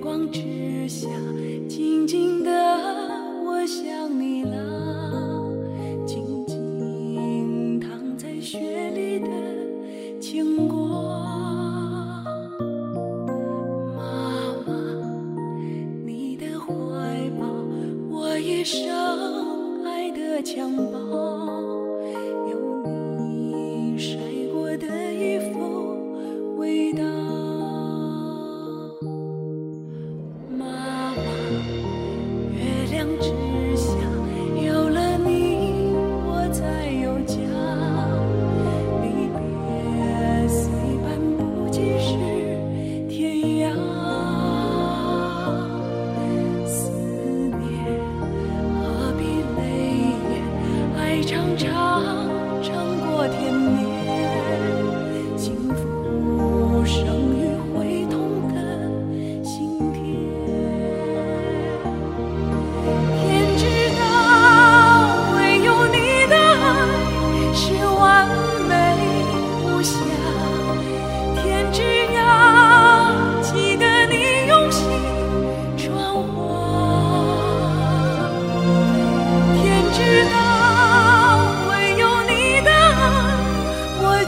光之下，静静的，我想你了，静静躺在雪里的牵挂。妈妈，你的怀抱，我一生爱的襁褓。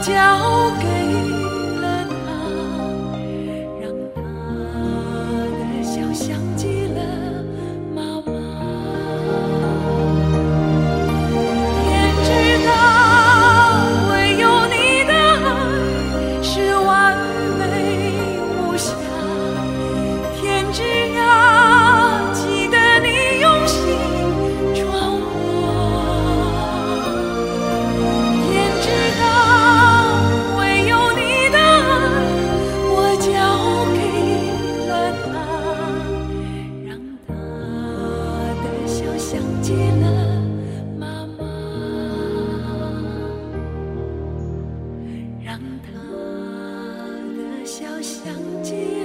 交给想起